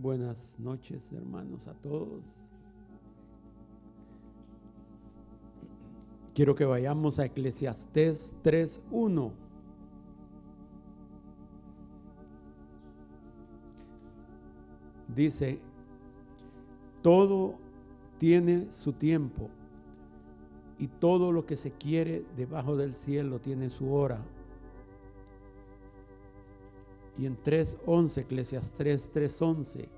Buenas noches, hermanos, a todos. Quiero que vayamos a Eclesiastés 3.1. Dice, todo tiene su tiempo y todo lo que se quiere debajo del cielo tiene su hora. Y en 3.11, Eclesiastés 3.11,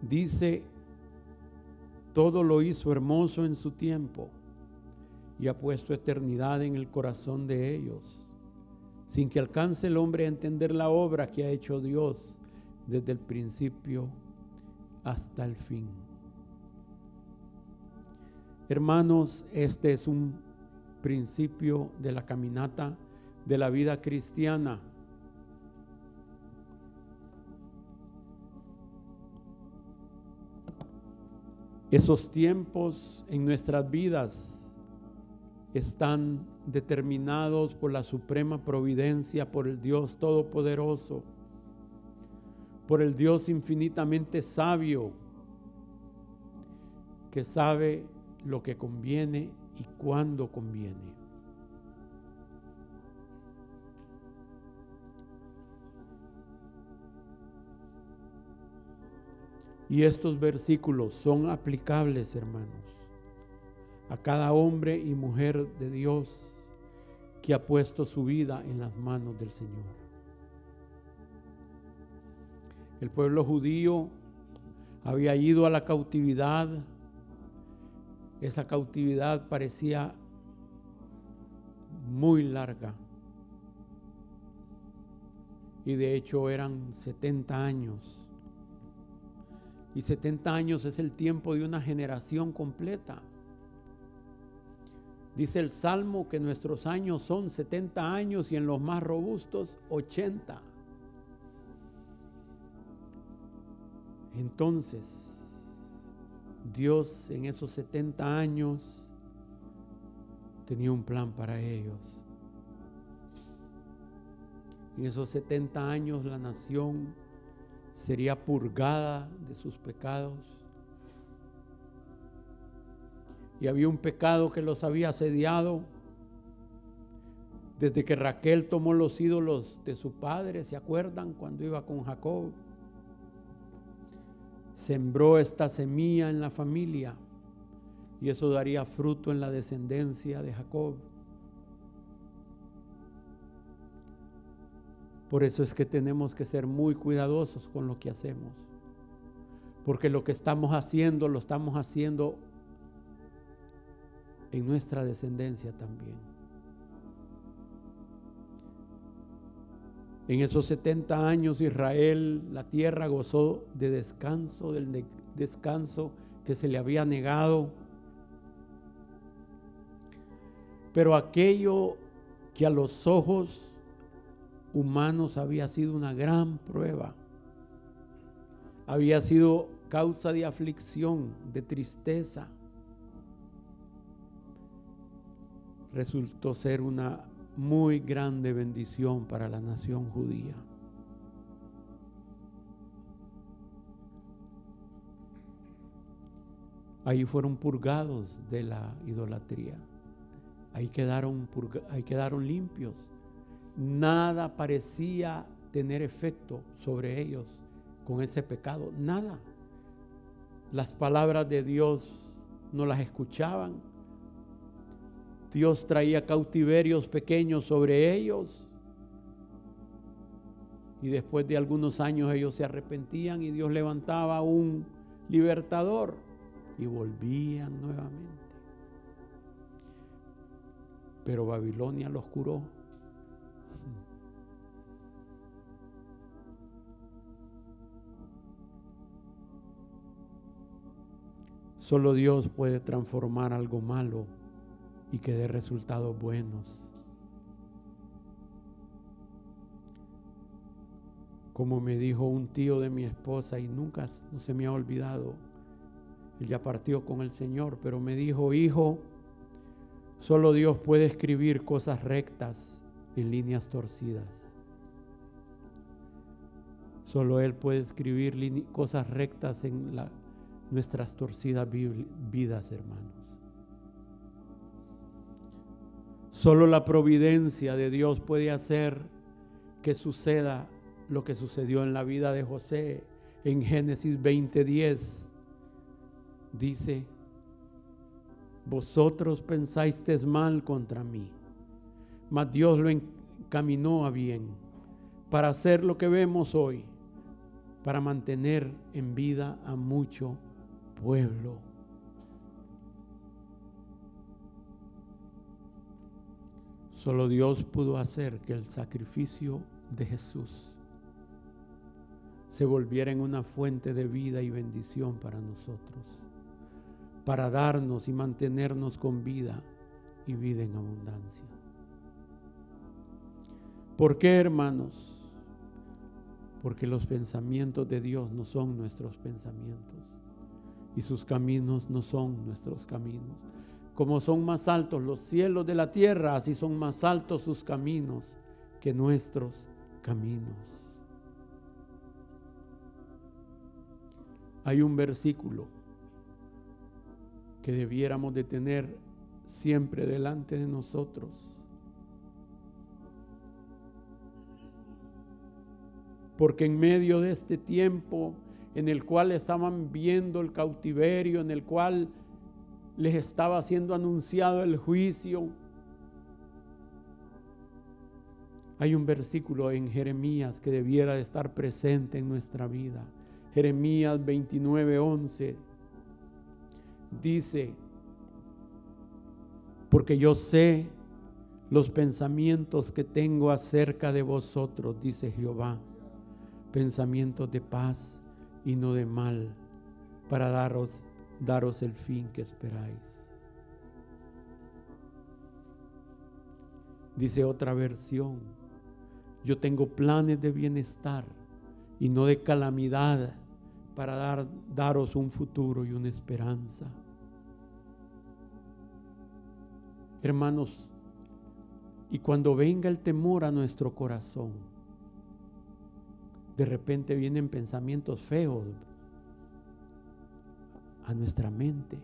dice, todo lo hizo hermoso en su tiempo y ha puesto eternidad en el corazón de ellos, sin que alcance el hombre a entender la obra que ha hecho Dios desde el principio hasta el fin. Hermanos, este es un principio de la caminata de la vida cristiana. Esos tiempos en nuestras vidas están determinados por la suprema providencia, por el Dios Todopoderoso, por el Dios infinitamente sabio, que sabe lo que conviene y cuándo conviene. Y estos versículos son aplicables, hermanos, a cada hombre y mujer de Dios que ha puesto su vida en las manos del Señor. El pueblo judío había ido a la cautividad. Esa cautividad parecía muy larga. Y de hecho eran 70 años. Y 70 años es el tiempo de una generación completa. Dice el Salmo que nuestros años son 70 años y en los más robustos 80. Entonces, Dios en esos 70 años tenía un plan para ellos. En esos 70 años la nación sería purgada de sus pecados. Y había un pecado que los había asediado desde que Raquel tomó los ídolos de su padre, ¿se acuerdan? Cuando iba con Jacob. Sembró esta semilla en la familia y eso daría fruto en la descendencia de Jacob. Por eso es que tenemos que ser muy cuidadosos con lo que hacemos. Porque lo que estamos haciendo lo estamos haciendo en nuestra descendencia también. En esos 70 años Israel, la tierra gozó de descanso, del descanso que se le había negado. Pero aquello que a los ojos humanos había sido una gran prueba. Había sido causa de aflicción, de tristeza. Resultó ser una muy grande bendición para la nación judía. Ahí fueron purgados de la idolatría. Ahí quedaron, ahí quedaron limpios nada parecía tener efecto sobre ellos con ese pecado, nada. Las palabras de Dios no las escuchaban. Dios traía cautiverios pequeños sobre ellos. Y después de algunos años ellos se arrepentían y Dios levantaba un libertador y volvían nuevamente. Pero Babilonia los curó. Solo Dios puede transformar algo malo y que dé resultados buenos. Como me dijo un tío de mi esposa y nunca no se me ha olvidado, él ya partió con el Señor, pero me dijo, hijo, solo Dios puede escribir cosas rectas en líneas torcidas. Solo Él puede escribir cosas rectas en nuestras torcidas vidas, hermanos. Solo la providencia de Dios puede hacer que suceda lo que sucedió en la vida de José en Génesis 20:10. Dice, vosotros pensáis mal contra mí, mas Dios lo encaminó a bien para hacer lo que vemos hoy, para mantener en vida a mucho pueblo. Solo Dios pudo hacer que el sacrificio de Jesús se volviera en una fuente de vida y bendición para nosotros, para darnos y mantenernos con vida y vida en abundancia. ¿Por qué, hermanos? Porque los pensamientos de Dios no son nuestros pensamientos y sus caminos no son nuestros caminos. Como son más altos los cielos de la tierra, así son más altos sus caminos que nuestros caminos. Hay un versículo que debiéramos de tener siempre delante de nosotros porque en medio de este tiempo en el cual estaban viendo el cautiverio, en el cual les estaba siendo anunciado el juicio, hay un versículo en Jeremías que debiera de estar presente en nuestra vida. Jeremías 29:11 dice, porque yo sé los pensamientos que tengo acerca de vosotros, dice Jehová pensamientos de paz y no de mal, para daros, daros el fin que esperáis. Dice otra versión, yo tengo planes de bienestar y no de calamidad para dar, daros un futuro y una esperanza. Hermanos, y cuando venga el temor a nuestro corazón, de repente vienen pensamientos feos a nuestra mente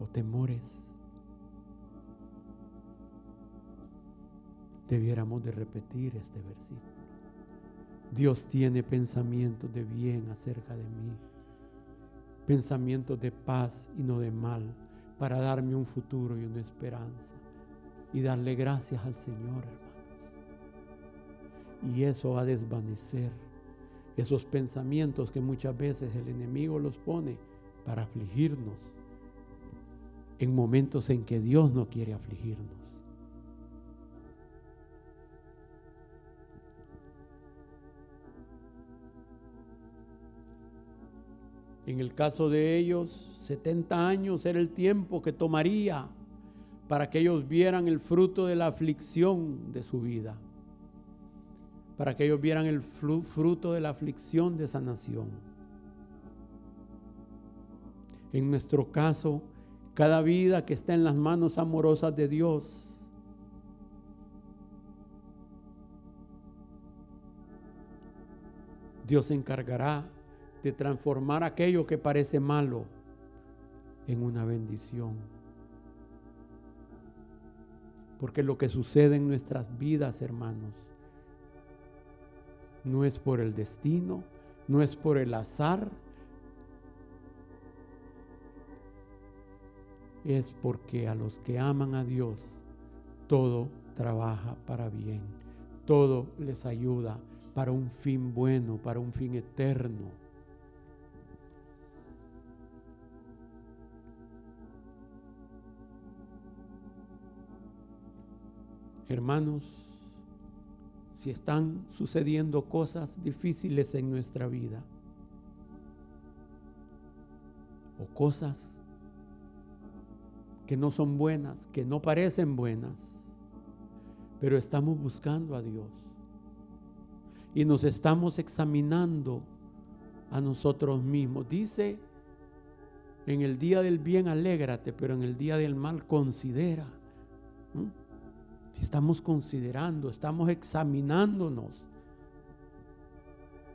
o temores. Debiéramos de repetir este versículo. Dios tiene pensamientos de bien acerca de mí, pensamientos de paz y no de mal, para darme un futuro y una esperanza y darle gracias al Señor, y eso va a desvanecer esos pensamientos que muchas veces el enemigo los pone para afligirnos en momentos en que Dios no quiere afligirnos. En el caso de ellos, 70 años era el tiempo que tomaría para que ellos vieran el fruto de la aflicción de su vida para que ellos vieran el fruto de la aflicción de esa nación. En nuestro caso, cada vida que está en las manos amorosas de Dios, Dios se encargará de transformar aquello que parece malo en una bendición. Porque lo que sucede en nuestras vidas, hermanos, no es por el destino, no es por el azar, es porque a los que aman a Dios todo trabaja para bien, todo les ayuda para un fin bueno, para un fin eterno. Hermanos, si están sucediendo cosas difíciles en nuestra vida o cosas que no son buenas, que no parecen buenas, pero estamos buscando a Dios y nos estamos examinando a nosotros mismos. Dice, en el día del bien alégrate, pero en el día del mal considera estamos considerando, estamos examinándonos,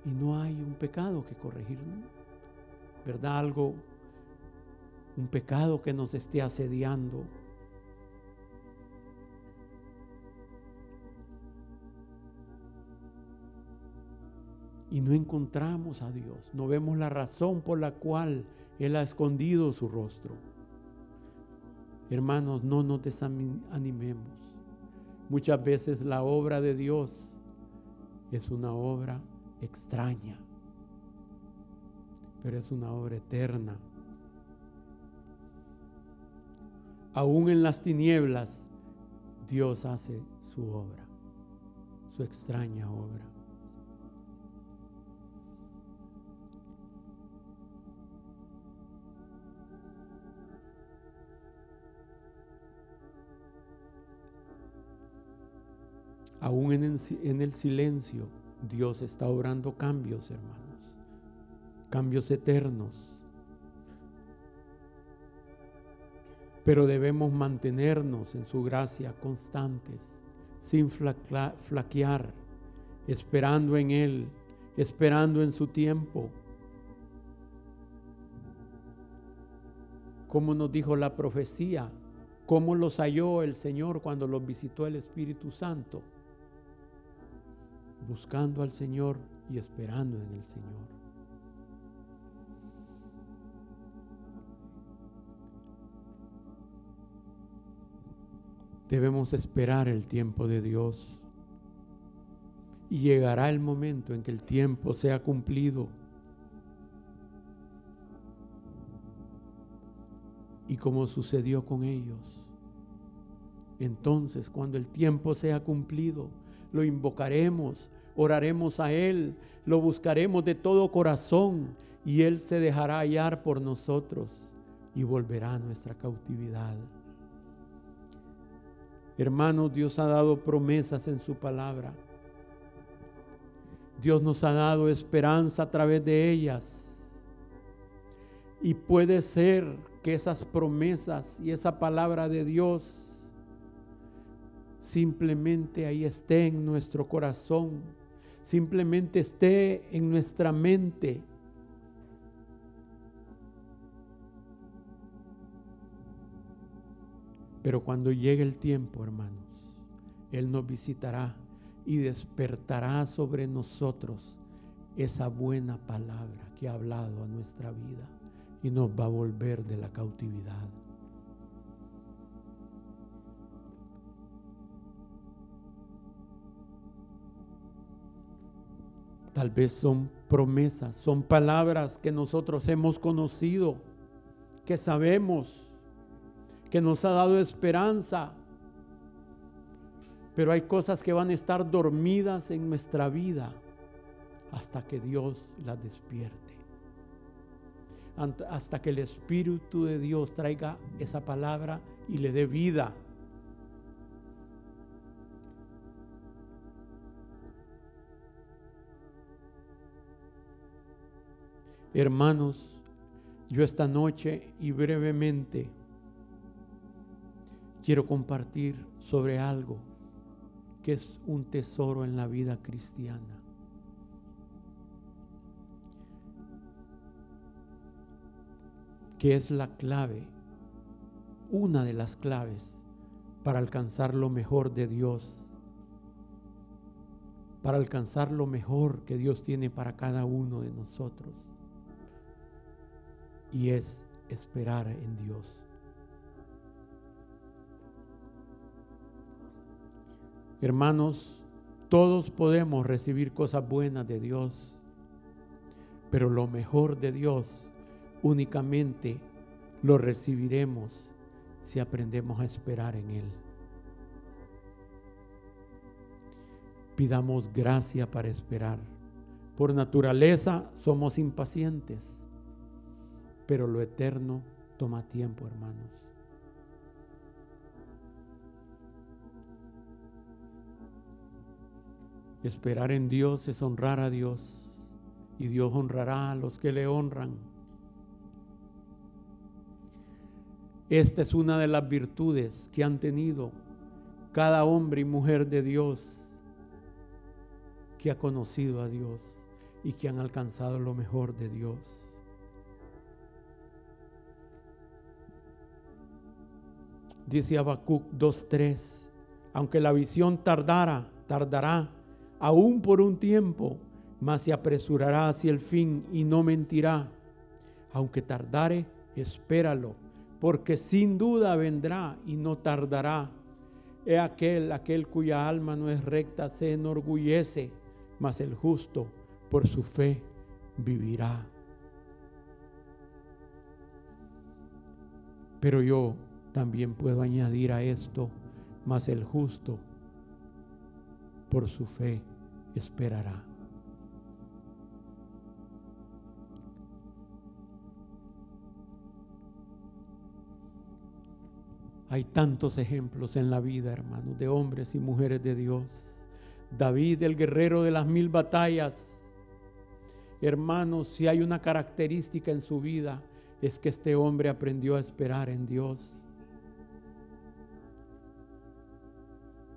y no hay un pecado que corregir, ¿verdad? Algo, un pecado que nos esté asediando. Y no encontramos a Dios, no vemos la razón por la cual Él ha escondido su rostro. Hermanos, no nos desanimemos. Muchas veces la obra de Dios es una obra extraña, pero es una obra eterna. Aún en las tinieblas, Dios hace su obra, su extraña obra. Aún en el, en el silencio, Dios está obrando cambios, hermanos. Cambios eternos. Pero debemos mantenernos en su gracia constantes, sin flaquear, esperando en Él, esperando en su tiempo. Como nos dijo la profecía, cómo los halló el Señor cuando los visitó el Espíritu Santo buscando al Señor y esperando en el Señor. Debemos esperar el tiempo de Dios y llegará el momento en que el tiempo sea cumplido. Y como sucedió con ellos, entonces cuando el tiempo sea cumplido, lo invocaremos, oraremos a Él, lo buscaremos de todo corazón y Él se dejará hallar por nosotros y volverá a nuestra cautividad. Hermanos, Dios ha dado promesas en su palabra. Dios nos ha dado esperanza a través de ellas. Y puede ser que esas promesas y esa palabra de Dios simplemente ahí esté en nuestro corazón, simplemente esté en nuestra mente. Pero cuando llegue el tiempo, hermanos, Él nos visitará y despertará sobre nosotros esa buena palabra que ha hablado a nuestra vida y nos va a volver de la cautividad. Tal vez son promesas, son palabras que nosotros hemos conocido, que sabemos, que nos ha dado esperanza. Pero hay cosas que van a estar dormidas en nuestra vida hasta que Dios las despierte. Hasta que el Espíritu de Dios traiga esa palabra y le dé vida. Hermanos, yo esta noche y brevemente quiero compartir sobre algo que es un tesoro en la vida cristiana. que es la clave, una de las claves para alcanzar lo mejor de Dios, para alcanzar lo mejor que Dios tiene para cada uno de nosotros y es esperar en Dios. Hermanos, todos podemos recibir cosas buenas de Dios, pero lo mejor de Dios únicamente lo recibiremos si aprendemos a esperar en Él. Pidamos gracia para esperar. Por naturaleza somos impacientes pero lo eterno toma tiempo, hermanos. Esperar en Dios es honrar a Dios y Dios honrará a los que le honran. Esta es una de las virtudes que han tenido cada hombre y mujer de Dios que ha conocido a Dios y que han alcanzado lo mejor de Dios. Dice Habacuc 2.3, aunque la visión tardara, tardará, aún por un tiempo, mas se apresurará hacia el fin y no mentirá. Aunque tardare, espéralo, porque sin duda vendrá y no tardará. He aquel, aquel cuya alma no es recta, se enorgullece, mas el justo por su fe vivirá. Pero yo también puedo añadir a esto, mas el justo por su fe esperará. Hay tantos ejemplos en la vida, hermanos, de hombres y mujeres de Dios. David, el guerrero de las mil batallas. Hermanos, si hay una característica en su vida, es que este hombre aprendió a esperar en Dios.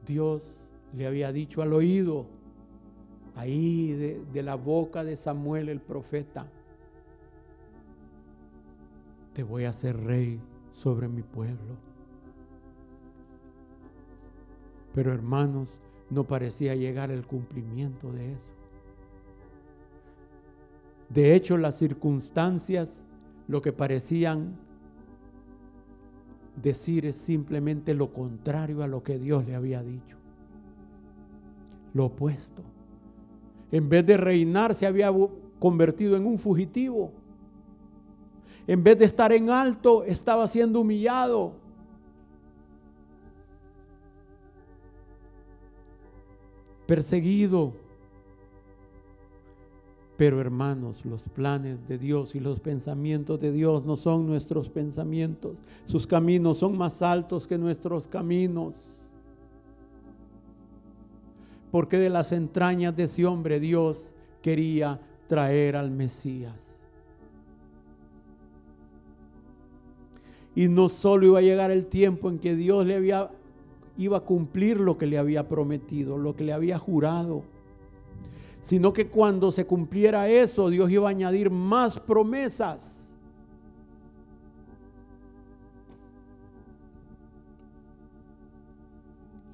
Dios le había dicho al oído, ahí de, de, la boca de Samuel el profeta, te voy a hacer rey sobre mi pueblo. Pero hermanos, no parecía llegar el cumplimiento de eso. De hecho, las circunstancias, lo que parecían decir es simplemente lo contrario a lo que Dios le había dicho. Lo opuesto. En vez de reinar, se había convertido en un fugitivo. En vez de estar en alto, estaba siendo humillado. perseguido. Pero hermanos, los planes de Dios y los pensamientos de Dios no son nuestros pensamientos. Sus caminos son más altos que nuestros caminos. Porque de las entrañas de ese hombre Dios quería traer al Mesías. Y no solo iba a llegar el tiempo en que Dios le había iba a cumplir lo que le había prometido, lo que le había jurado. Sino que cuando se cumpliera eso, Dios iba a añadir más promesas.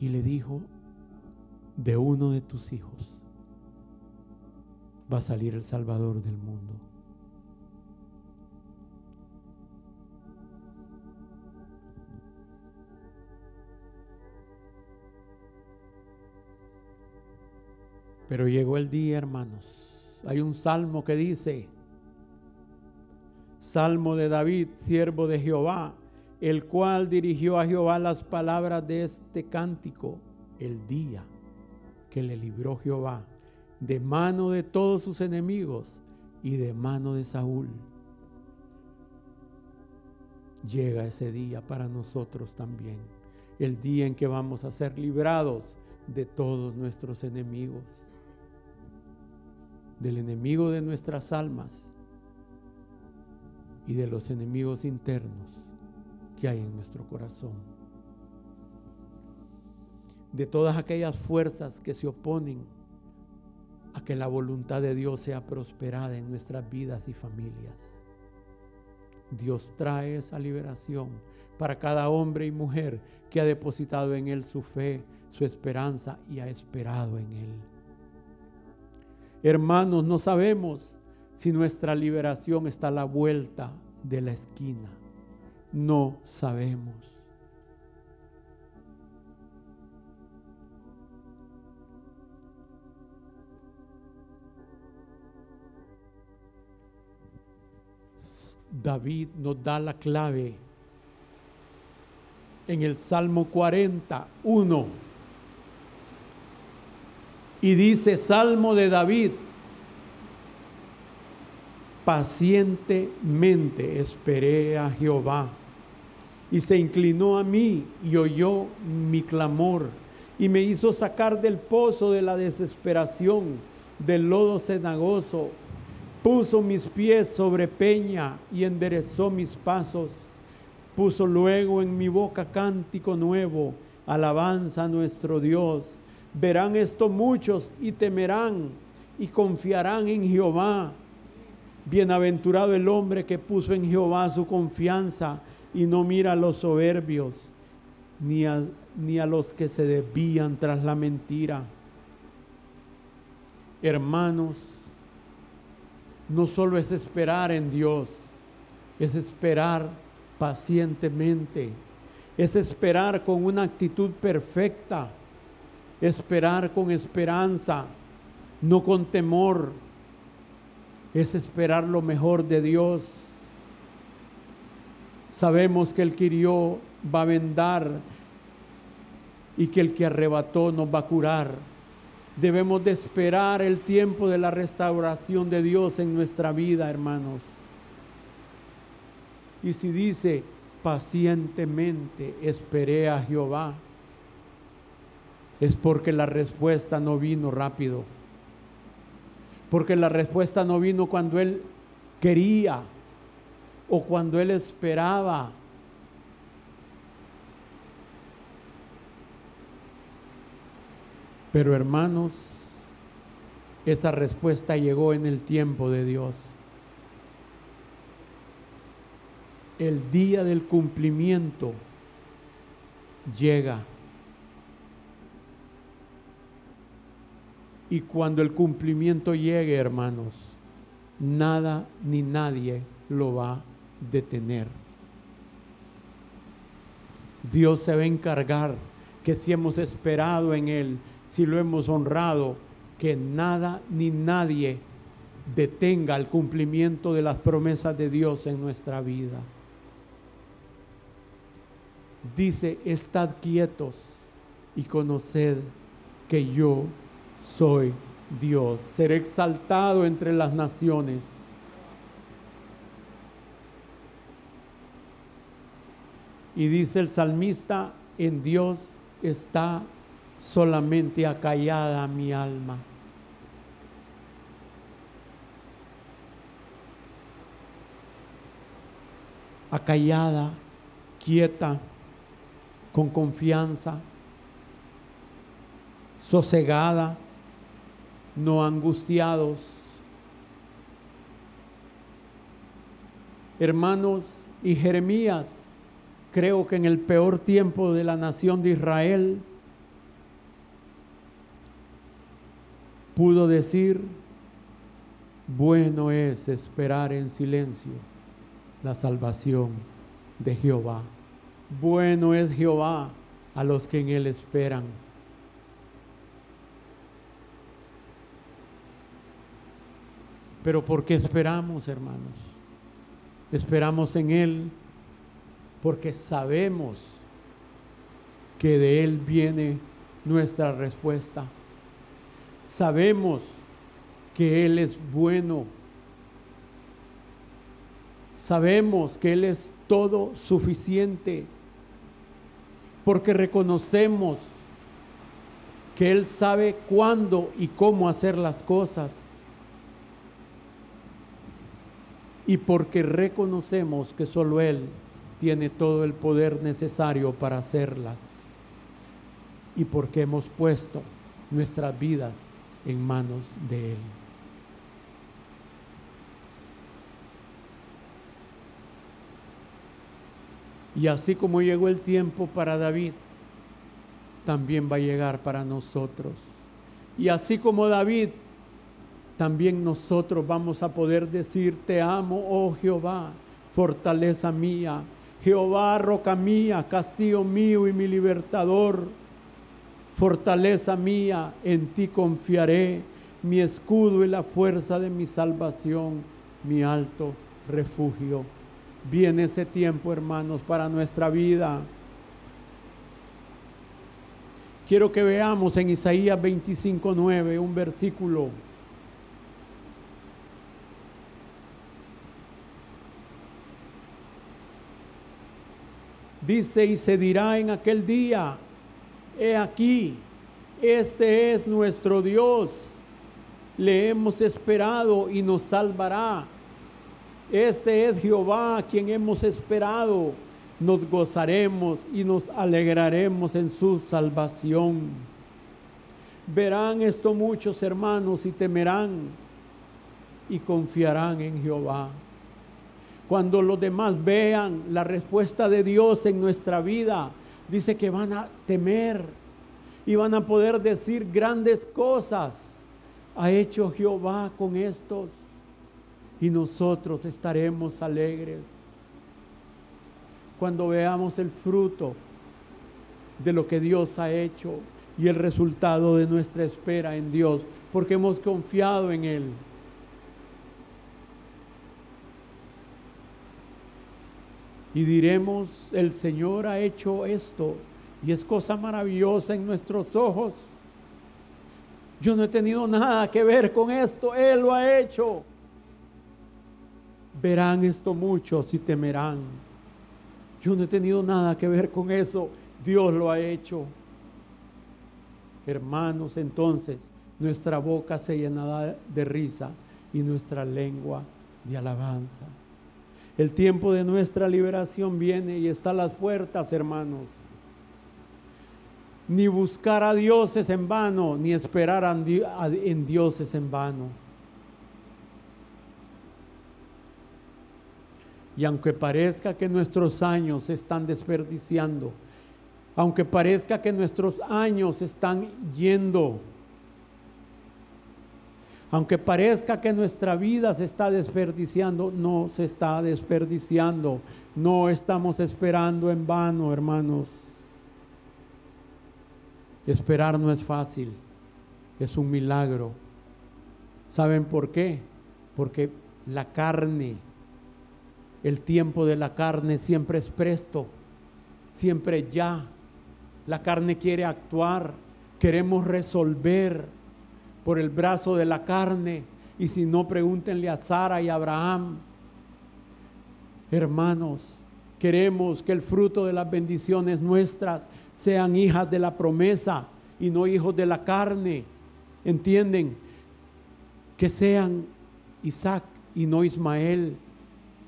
Y le dijo, de uno de tus hijos va a salir el Salvador del mundo. Pero llegó el día, hermanos. Hay un salmo que dice, Salmo de David, siervo de Jehová, el cual dirigió a Jehová las palabras de este cántico el día que le libró Jehová de mano de todos sus enemigos y de mano de Saúl. Llega ese día para nosotros también, el día en que vamos a ser librados de todos nuestros enemigos del enemigo de nuestras almas y de los enemigos internos que hay en nuestro corazón. De todas aquellas fuerzas que se oponen a que la voluntad de Dios sea prosperada en nuestras vidas y familias. Dios trae esa liberación para cada hombre y mujer que ha depositado en Él su fe, su esperanza y ha esperado en Él. Hermanos, no sabemos si nuestra liberación está a la vuelta de la esquina. No sabemos. David nos da la clave en el Salmo 41 y dice, Salmo de David, pacientemente esperé a Jehová y se inclinó a mí y oyó mi clamor y me hizo sacar del pozo de la desesperación, del lodo cenagoso. Puso mis pies sobre peña y enderezó mis pasos. Puso luego en mi boca cántico nuevo, alabanza a nuestro Dios. Verán esto muchos y temerán y confiarán en Jehová. Bienaventurado el hombre que puso en Jehová su confianza y no mira a los soberbios ni a, ni a los que se desvían tras la mentira. Hermanos, no solo es esperar en Dios, es esperar pacientemente, es esperar con una actitud perfecta, esperar con esperanza, no con temor, es esperar lo mejor de Dios. Sabemos que el que hirió va a vendar y que el que arrebató nos va a curar. Debemos de esperar el tiempo de la restauración de Dios en nuestra vida, hermanos. Y si dice, pacientemente esperé a Jehová, es porque la respuesta no vino rápido. Porque la respuesta no vino cuando Él quería o cuando Él esperaba. Pero hermanos, esa respuesta llegó en el tiempo de Dios. El día del cumplimiento llega. Y cuando el cumplimiento llegue, hermanos, nada ni nadie lo va a detener. Dios se va a encargar que si hemos esperado en Él, si lo hemos honrado, que nada ni nadie detenga el cumplimiento de las promesas de Dios en nuestra vida. Dice, estad quietos y conoced que yo soy Dios. Seré exaltado entre las naciones. Y dice el salmista, en Dios está solamente acallada mi alma. Acallada, quieta, con confianza, sosegada no angustiados. Hermanos y Jeremías, creo que en el peor tiempo de la nación de Israel, pudo decir, bueno es esperar en silencio la salvación de Jehová. Bueno es Jehová a los que en él esperan. Pero ¿por qué esperamos, hermanos? Esperamos en Él porque sabemos que de Él viene nuestra respuesta. Sabemos que Él es bueno. Sabemos que Él es todo suficiente. Porque reconocemos que Él sabe cuándo y cómo hacer las cosas y porque reconocemos que solo Él tiene todo el poder necesario para hacerlas y porque hemos puesto nuestras vidas en manos de Él. Y así como llegó el tiempo para David, también va a llegar para nosotros. Y así como David también nosotros vamos a poder decir, te amo, oh Jehová, fortaleza mía, Jehová, roca mía, castillo mío y mi libertador, fortaleza mía, en ti confiaré, mi escudo y la fuerza de mi salvación, mi alto refugio. Viene ese tiempo, hermanos, para nuestra vida. Quiero que veamos en Isaías 25:9 un versículo Dice, y se dirá en aquel día, he aquí, este es nuestro Dios, le hemos esperado y nos salvará. Este es Jehová quien hemos esperado, nos gozaremos y nos alegraremos en su salvación. Verán esto muchos hermanos y temerán y confiarán en Jehová. Cuando los demás vean la respuesta de Dios en nuestra vida, dice que van a temer y van a poder decir grandes cosas. Ha hecho Jehová con estos y nosotros estaremos alegres cuando veamos el fruto de lo que Dios ha hecho y el resultado de nuestra espera en Dios, porque hemos confiado en Él. Y diremos, el Señor ha hecho esto y es cosa maravillosa en nuestros ojos. Yo no he tenido nada que ver con esto, Él lo ha hecho. Verán esto muchos y temerán. Yo no he tenido nada que ver con eso, Dios lo ha hecho. Hermanos, entonces nuestra boca se llenará de risa y nuestra lengua de alabanza. El tiempo de nuestra liberación viene y está a las puertas, hermanos. Ni buscar a Dios es en vano, ni esperar en Dios es en vano. Y aunque parezca que nuestros años se están desperdiciando, aunque parezca que nuestros años están yendo, aunque parezca que nuestra vida se está desperdiciando, no se está desperdiciando. No estamos esperando en vano, hermanos. Esperar no es fácil, es un milagro. ¿Saben por qué? Porque la carne, el tiempo de la carne siempre es presto, siempre ya. La carne quiere actuar, queremos resolver por el brazo de la carne. Y si no, pregúntenle a Sara y a Abraham. Hermanos, queremos que el fruto de las bendiciones nuestras sean hijas de la promesa y no hijos de la carne. ¿Entienden? Que sean Isaac y no Ismael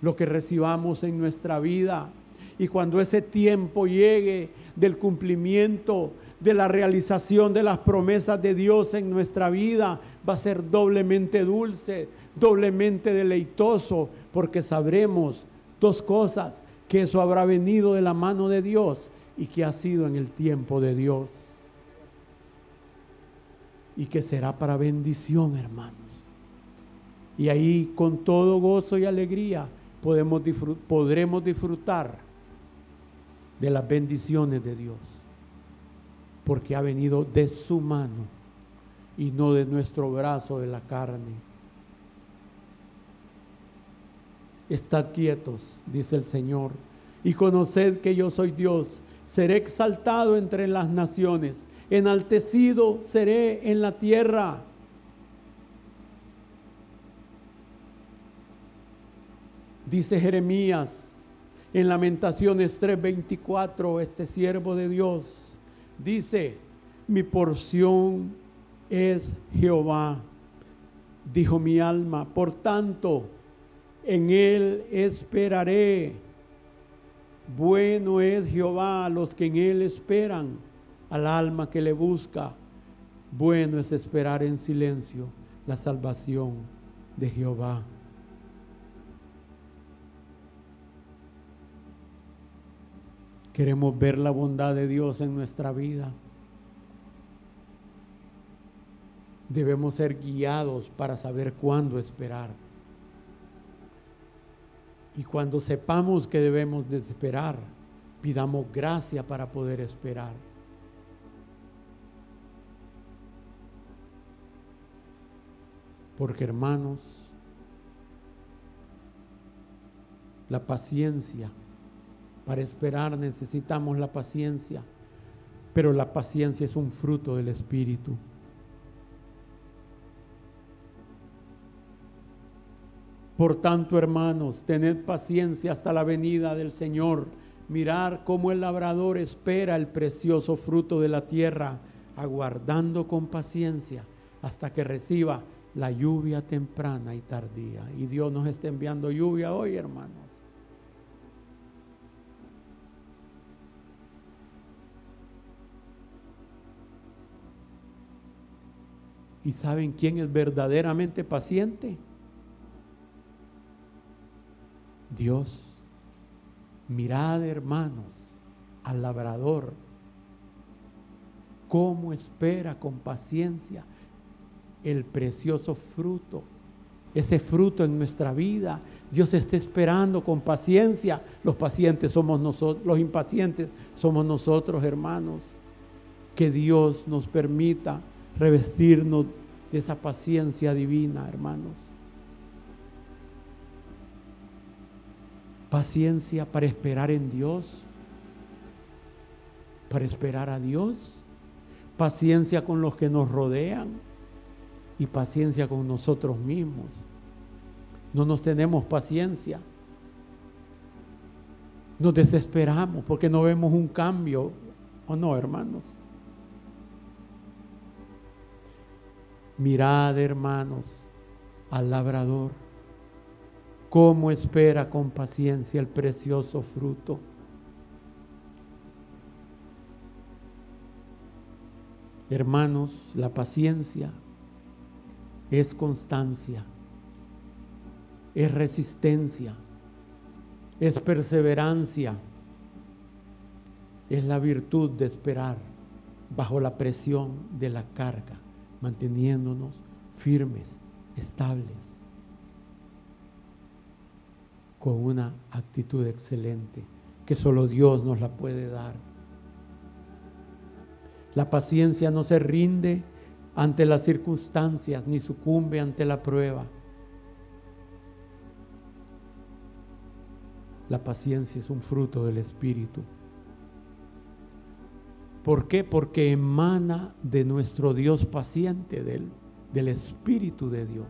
lo que recibamos en nuestra vida. Y cuando ese tiempo llegue del cumplimiento de la realización de las promesas de Dios en nuestra vida va a ser doblemente dulce, doblemente deleitoso, porque sabremos dos cosas, que eso habrá venido de la mano de Dios y que ha sido en el tiempo de Dios. Y que será para bendición, hermanos. Y ahí con todo gozo y alegría podemos podremos disfrutar de las bendiciones de Dios porque ha venido de su mano y no de nuestro brazo de la carne. Estad quietos, dice el Señor, y conoced que yo soy Dios. Seré exaltado entre las naciones, enaltecido seré en la tierra. Dice Jeremías en Lamentaciones 3:24, este siervo de Dios Dice, mi porción es Jehová, dijo mi alma, por tanto, en él esperaré. Bueno es Jehová a los que en él esperan, al alma que le busca. Bueno es esperar en silencio la salvación de Jehová. Queremos ver la bondad de Dios en nuestra vida. Debemos ser guiados para saber cuándo esperar. Y cuando sepamos que debemos de esperar, pidamos gracia para poder esperar. Porque hermanos, la paciencia para esperar necesitamos la paciencia, pero la paciencia es un fruto del Espíritu. Por tanto, hermanos, tened paciencia hasta la venida del Señor. Mirar cómo el labrador espera el precioso fruto de la tierra, aguardando con paciencia hasta que reciba la lluvia temprana y tardía. Y Dios nos está enviando lluvia hoy, hermanos. ¿Y saben quién es verdaderamente paciente? Dios. Mirad, hermanos, al labrador, cómo espera con paciencia el precioso fruto, ese fruto en nuestra vida. Dios está esperando con paciencia. Los pacientes somos nosotros, los impacientes somos nosotros, hermanos. Que Dios nos permita revestirnos de esa paciencia divina, hermanos. Paciencia para esperar en Dios, para esperar a Dios. Paciencia con los que nos rodean y paciencia con nosotros mismos. No nos tenemos paciencia. Nos desesperamos porque no vemos un cambio. ¿O no, hermanos? Mirad, hermanos, al labrador, cómo espera con paciencia el precioso fruto. Hermanos, la paciencia es constancia, es resistencia, es perseverancia, es la virtud de esperar bajo la presión de la carga manteniéndonos firmes, estables, con una actitud excelente que solo Dios nos la puede dar. La paciencia no se rinde ante las circunstancias ni sucumbe ante la prueba. La paciencia es un fruto del Espíritu. ¿Por qué? Porque emana de nuestro Dios paciente, del, del Espíritu de Dios.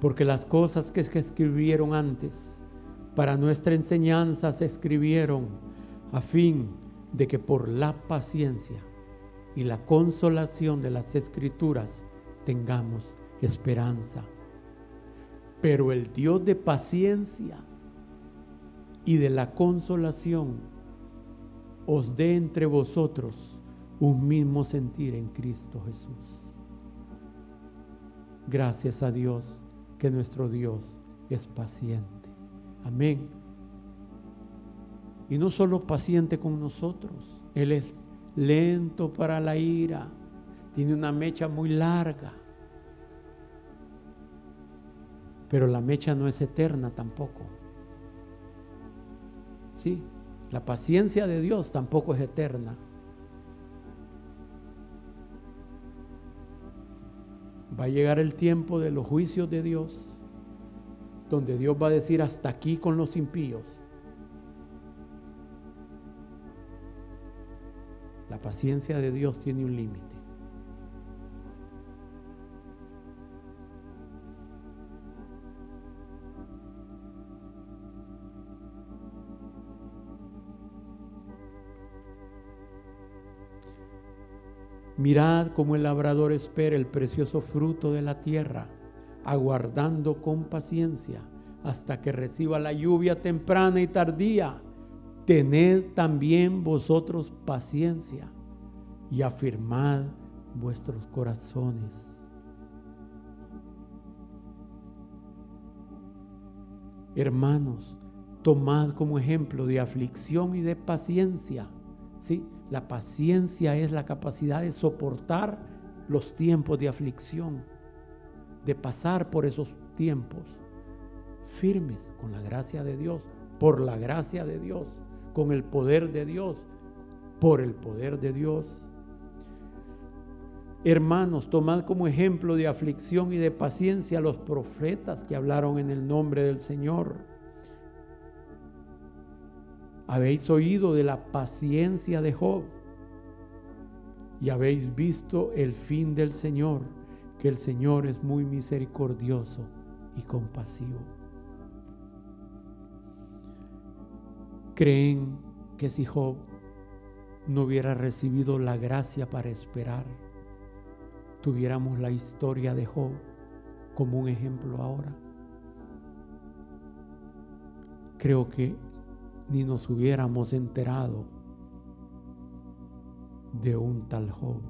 Porque las cosas que se escribieron antes para nuestra enseñanza se escribieron a fin de que por la paciencia y la consolación de las escrituras tengamos esperanza. Pero el Dios de paciencia y de la consolación os dé entre vosotros un mismo sentir en Cristo Jesús. Gracias a Dios que nuestro Dios es paciente. Amén. Y no solo paciente con nosotros, Él es lento para la ira, tiene una mecha muy larga. Pero la mecha no es eterna tampoco. Sí, la paciencia de Dios tampoco es eterna. Va a llegar el tiempo de los juicios de Dios, donde Dios va a decir hasta aquí con los impíos. La paciencia de Dios tiene un límite. Mirad cómo el labrador espera el precioso fruto de la tierra, aguardando con paciencia hasta que reciba la lluvia temprana y tardía tened también vosotros paciencia y afirmad vuestros corazones. Hermanos, tomad como ejemplo de aflicción y de paciencia. ¿sí? La paciencia es la capacidad de soportar los tiempos de aflicción, de pasar por esos tiempos firmes con la gracia de Dios, por la gracia de Dios con el poder de Dios, por el poder de Dios. Hermanos, tomad como ejemplo de aflicción y de paciencia a los profetas que hablaron en el nombre del Señor. Habéis oído de la paciencia de Job y habéis visto el fin del Señor, que el Señor es muy misericordioso y compasivo. Creen que si Job no hubiera recibido la gracia para esperar, tuviéramos la historia de Job como un ejemplo ahora. creo que ni nos hubiéramos enterado de un tal Job.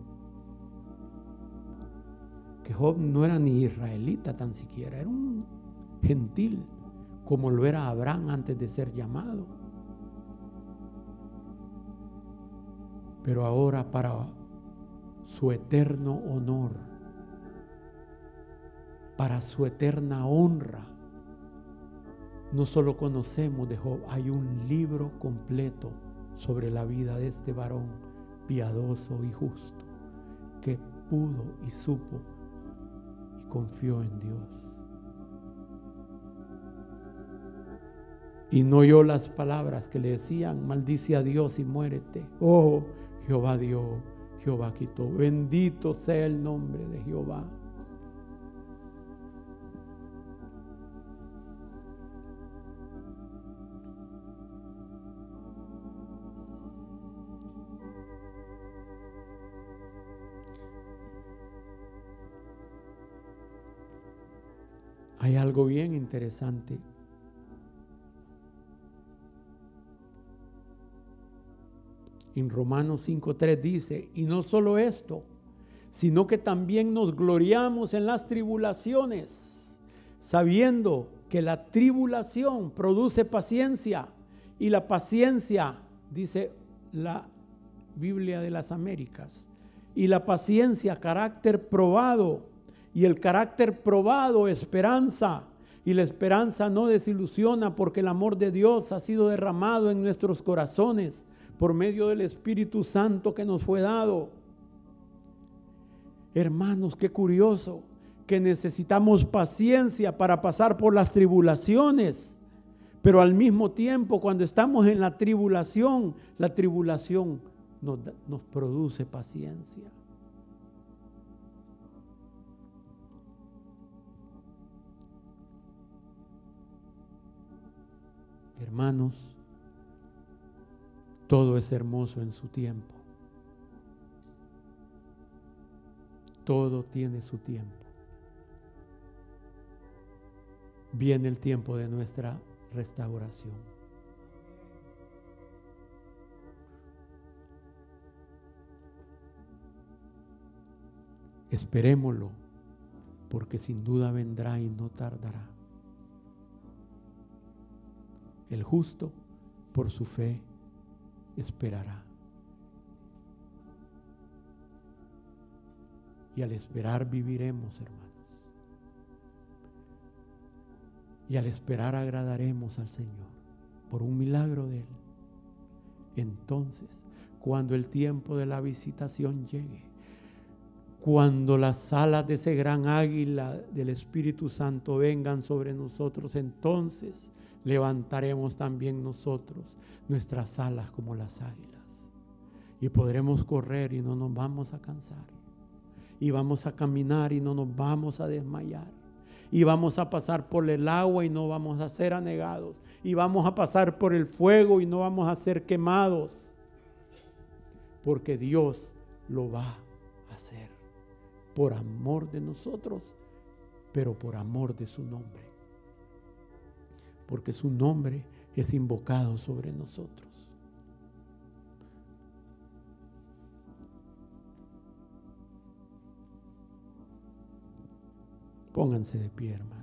Que Job no era ni israelita tan siquiera, era un gentil, como lo era Abraham antes de ser llamado. Pero ahora para su eterno honor, para su eterna honra, no solo conocemos de Job, hay un libro completo sobre la vida de este varón piadoso y justo que pudo y supo y confió en Dios. Y no oyó las palabras que le decían, maldice a Dios y muérete. Oh, Jehová dio, Jehová quitó. Bendito sea el nombre de Jehová. Hay algo bien interesante. En Romanos 5.3 dice, y no solo esto, sino que también nos gloriamos en las tribulaciones, sabiendo que la tribulación produce paciencia y la paciencia, dice la Biblia de las Américas, y la paciencia carácter probado y el carácter probado, esperanza. Y la esperanza no desilusiona porque el amor de Dios ha sido derramado en nuestros corazones por medio del Espíritu Santo que nos fue dado. Hermanos, qué curioso que necesitamos paciencia para pasar por las tribulaciones. Pero al mismo tiempo, cuando estamos en la tribulación, la tribulación nos, nos produce paciencia. Hermanos, todo es hermoso en su tiempo. Todo tiene su tiempo. Viene el tiempo de nuestra restauración. Esperémoslo, porque sin duda vendrá y no tardará. El justo por su fe esperará. Y al esperar viviremos, hermanos. Y al esperar agradaremos al Señor por un milagro de Él. Entonces, cuando el tiempo de la visitación llegue, cuando las alas de ese gran águila del Espíritu Santo vengan sobre nosotros, entonces levantaremos también nosotros nuestras alas como las águilas. Y podremos correr y no nos vamos a cansar. Y vamos a caminar y no nos vamos a desmayar. Y vamos a pasar por el agua y no vamos a ser anegados. Y vamos a pasar por el fuego y no vamos a ser quemados. Porque Dios lo va a hacer. Por amor de nosotros, pero por amor de su nombre porque su nombre es invocado sobre nosotros. Pónganse de pie, hermanos.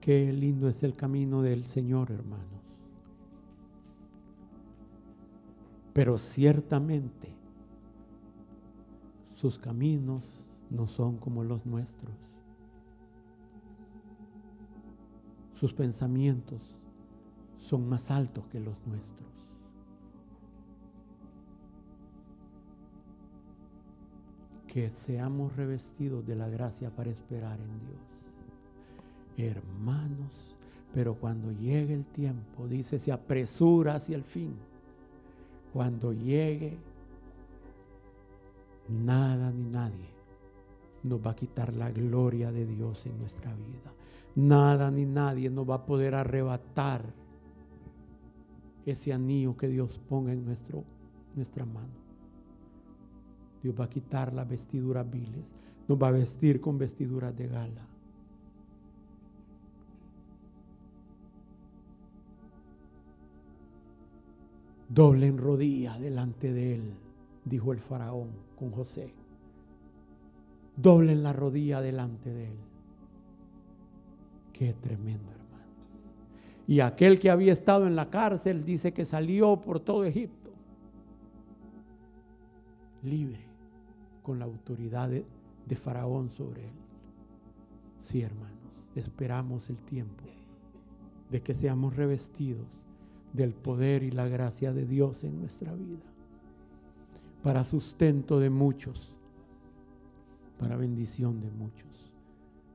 Qué lindo es el camino del Señor, hermanos. Pero ciertamente sus caminos no son como los nuestros. Sus pensamientos son más altos que los nuestros. Que seamos revestidos de la gracia para esperar en Dios. Hermanos, pero cuando llegue el tiempo, dice, se apresura hacia el fin cuando llegue, nada ni nadie nos va a quitar la gloria de Dios en nuestra vida. Nada ni nadie nos va a poder arrebatar ese anillo que Dios ponga en nuestro, nuestra mano. Dios va a quitar las vestiduras viles, nos va a vestir con vestiduras de gala. Doble en rodilla delante de él, dijo el faraón con José. Doble en la rodilla delante de él. Qué tremendo, hermanos. Y aquel que había estado en la cárcel dice que salió por todo Egipto, libre, con la autoridad de, de Faraón sobre él. Sí, hermanos, esperamos el tiempo de que seamos revestidos del poder y la gracia de Dios en nuestra vida, para sustento de muchos, para bendición de muchos.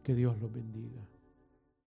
Que Dios los bendiga.